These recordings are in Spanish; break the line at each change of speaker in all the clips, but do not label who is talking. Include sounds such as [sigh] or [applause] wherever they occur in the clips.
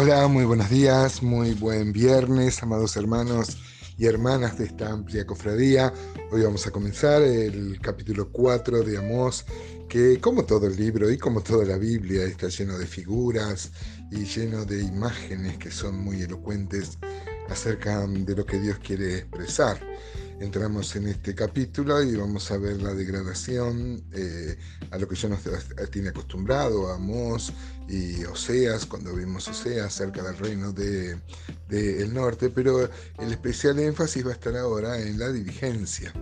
Hola, muy buenos días, muy buen viernes, amados hermanos y hermanas de esta amplia cofradía. Hoy vamos a comenzar el capítulo 4 de Amós, que como todo el libro y como toda la Biblia está lleno de figuras y lleno de imágenes que son muy elocuentes acerca de lo que Dios quiere expresar entramos en este capítulo y vamos a ver la degradación eh, a lo que ya nos tiene acostumbrado, a Amós y Oseas, cuando vimos Oseas cerca del reino del de, el norte, pero el especial énfasis va a estar ahora en la dirigencia.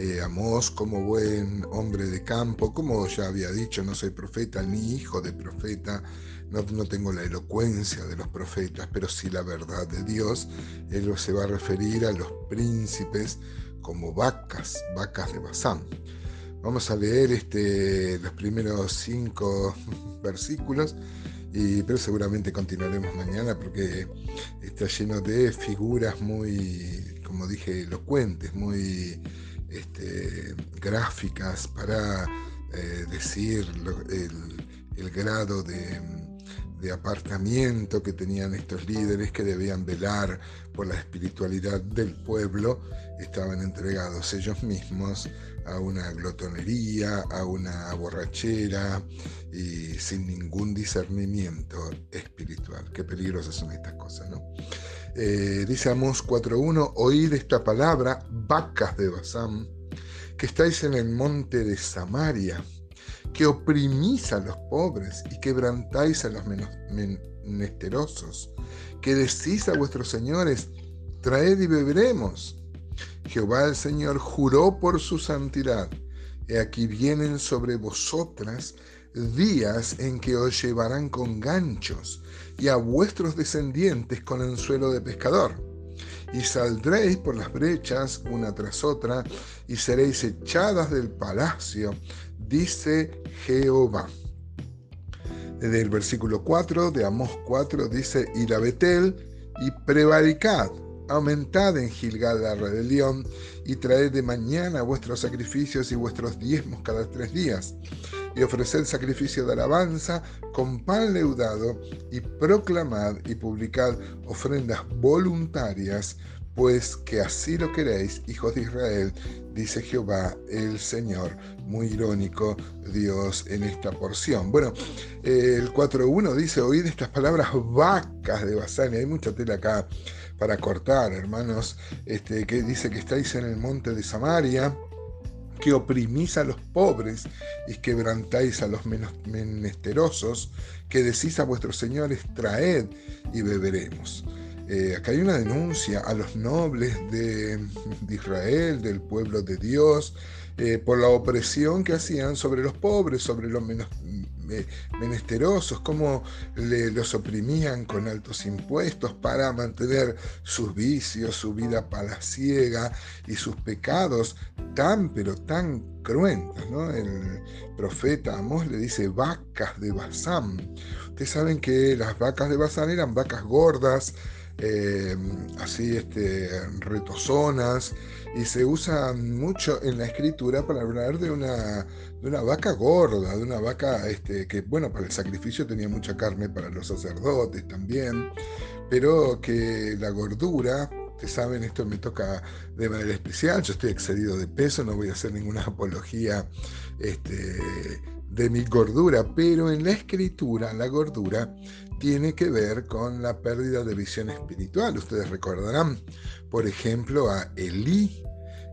Eh, Amós como buen hombre de campo, como ya había dicho, no soy profeta ni hijo de profeta, no, tengo la elocuencia de los profetas, pero sí la verdad de Dios. Él se va a referir a los príncipes como vacas, vacas de Basán. Vamos a leer este, los primeros cinco [laughs] versículos, y, pero seguramente continuaremos mañana porque está lleno de figuras muy, como dije, elocuentes, muy este, gráficas para eh, decir el grado de de apartamiento que tenían estos líderes que debían velar por la espiritualidad del pueblo, estaban entregados ellos mismos a una glotonería, a una borrachera y sin ningún discernimiento espiritual. Qué peligrosas son estas cosas, ¿no? Eh, dice Amos 4.1, oíd esta palabra, vacas de Basán, que estáis en el monte de Samaria que oprimís a los pobres y quebrantáis a los menesterosos, que decís a vuestros señores, traed y beberemos. Jehová el Señor juró por su santidad, y aquí vienen sobre vosotras días en que os llevarán con ganchos y a vuestros descendientes con anzuelo de pescador. Y saldréis por las brechas una tras otra y seréis echadas del palacio dice Jehová. Desde el versículo 4 de Amós 4 dice, y la Betel, y prevaricad, aumentad en Gilgal la rebelión, y traed de mañana vuestros sacrificios y vuestros diezmos cada tres días, y ofreced sacrificio de alabanza con pan leudado, y proclamad y publicad ofrendas voluntarias pues que así lo queréis, hijos de Israel, dice Jehová el Señor. Muy irónico Dios en esta porción. Bueno, el 4.1 dice, oíd estas palabras vacas de Basán. Hay mucha tela acá para cortar, hermanos, este, que dice que estáis en el monte de Samaria que oprimís a los pobres y quebrantáis a los menesterosos, que decís a vuestros señores, traed y beberemos. Eh, acá hay una denuncia a los nobles de, Israel, del pueblo de Dios, eh, por la opresión que hacían sobre los pobres, sobre los menos, menesterosos, cómo los oprimían con altos impuestos para mantener sus vicios, su vida palaciega y sus pecados tan, pero tan cruentos. El profeta Amós le dice vacas de Basán. Ustedes saben que las vacas de Basán eran vacas gordas, eh, así este, retozonas, y se usa mucho en la escritura para hablar de una, de una vaca gorda, de una vaca este, que, bueno, para el sacrificio tenía mucha carne para los sacerdotes también, pero que la gordura, ustedes saben, esto me toca de manera especial, yo estoy excedido de peso, no voy a hacer ninguna [laughs] apología este, de mi gordura, pero en la escritura la gordura tiene que ver con la pérdida de visión espiritual. Ustedes recordarán, por ejemplo, a Elí.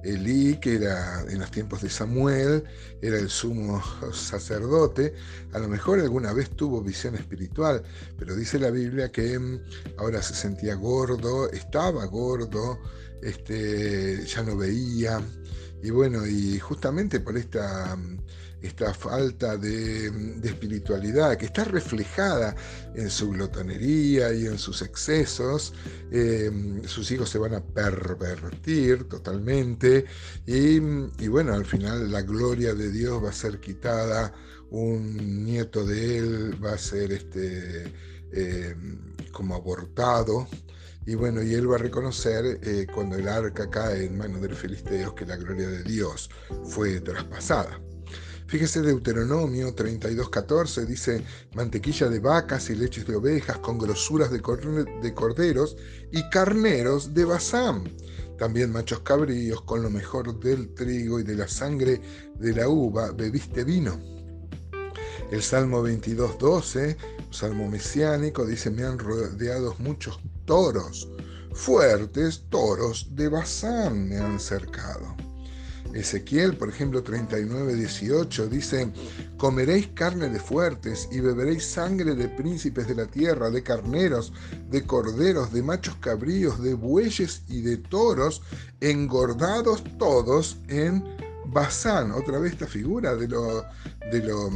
Elí, que era en los tiempos de Samuel, era el sumo sacerdote, a lo mejor alguna vez tuvo visión espiritual, pero dice la Biblia que mm, ahora se sentía gordo, estaba gordo, este, ya no veía, y bueno, y justamente por esta mm, esta falta de, espiritualidad que está reflejada en su glotonería y en sus excesos. Eh, sus hijos se van a pervertir totalmente y, bueno, al final la gloria de Dios va a ser quitada, un nieto de él va a ser este, eh, como abortado. Y bueno, y él va a reconocer eh, cuando el arca cae en manos de los filisteos que la gloria de Dios fue traspasada. Fíjese Deuteronomio 32.14, dice mantequilla de vacas y leches de ovejas con grosuras de, corderos y carneros de Basán. También machos cabríos con lo mejor del trigo y de la sangre de la uva bebiste vino. El Salmo 22.12, salmo mesiánico, dice, me han rodeado muchos toros, fuertes toros de Basán me han cercado. Ezequiel, por ejemplo, 39, 18, dice, comeréis carne de fuertes y beberéis sangre de príncipes de la tierra, de carneros, de corderos, de machos cabríos, de bueyes y de toros, engordados todos en Basán. Otra vez esta figura de lo, de lo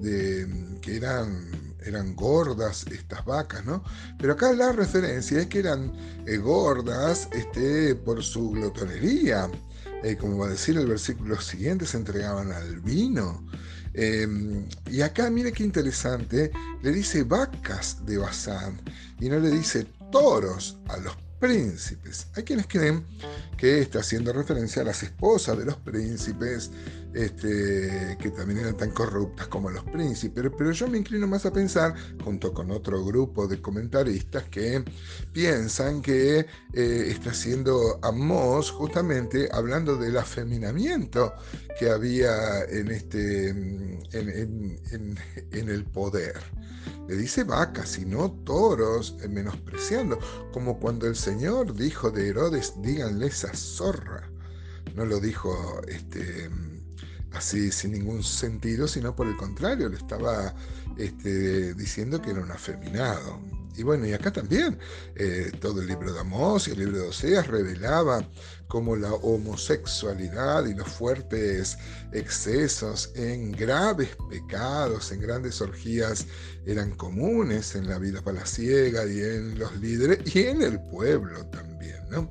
de, que eran eran gordas estas vacas, ¿no? Pero acá la referencia es que eran eh, gordas este, por su glotonería. Eh, como va a decir el versículo siguiente, se entregaban al vino. Em, y acá, mire qué interesante, le dice vacas de Bazán y no le dice toros a los príncipes. Hay quienes creen que está haciendo referencia a las esposas de los príncipes, este, que también eran tan corruptas como los príncipes, pero yo me inclino más a pensar, junto con otro grupo de comentaristas, que piensan que eh, está haciendo Amós justamente hablando del afeminamiento que había en, este, el poder. Le dice vacas y no toros, eh, menospreciando, como cuando el Señor dijo de Herodes, díganle esa zorra. No lo dijo este, así sin ningún sentido, sino por el contrario, le estaba este, diciendo que era un afeminado. Y bueno, y acá también eh, todo el libro de Amós y el libro de Oseas revelaba cómo la homosexualidad y los fuertes excesos en graves pecados, en grandes orgías, eran comunes en la vida palaciega y en los líderes y en el pueblo también, ¿no?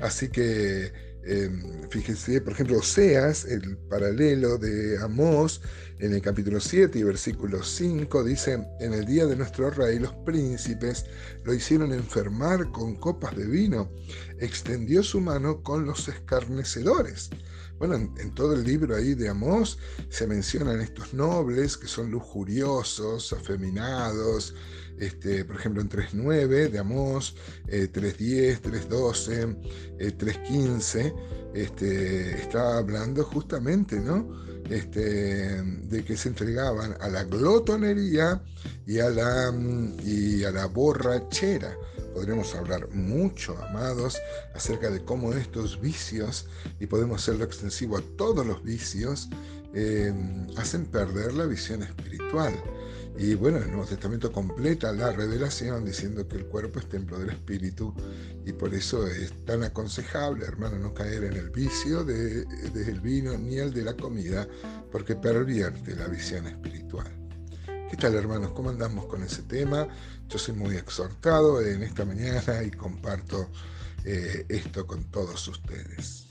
Así que Em, fíjense, por ejemplo, Oseas, el paralelo de Amós, en el capítulo 7 y versículo 5, dice, en el día de nuestro rey los príncipes lo hicieron enfermar con copas de vino, extendió su mano con los escarnecedores. Bueno, en, todo el libro ahí de Amós se mencionan estos nobles que son lujuriosos, afeminados, este, por ejemplo en 3.9 de Amós, 3.10, 3.12, 3.15, este, está hablando justamente ¿no? Este, de que se entregaban a la glotonería y a la, y a la borrachera. Podremos hablar mucho, amados, acerca de cómo estos vicios, y podemos hacerlo extensivo a todos los vicios, eh, hacen perder la visión espiritual. Y bueno, el Nuevo Testamento completa la revelación diciendo que el cuerpo es templo del Espíritu y por eso es tan aconsejable, hermano, no caer en el vicio del de, vino ni el de la comida, porque pervierte la visión espiritual. ¿Qué tal, hermanos? ¿Cómo andamos con ese tema? Yo soy muy exhortado en esta mañana y comparto eh, esto con todos ustedes.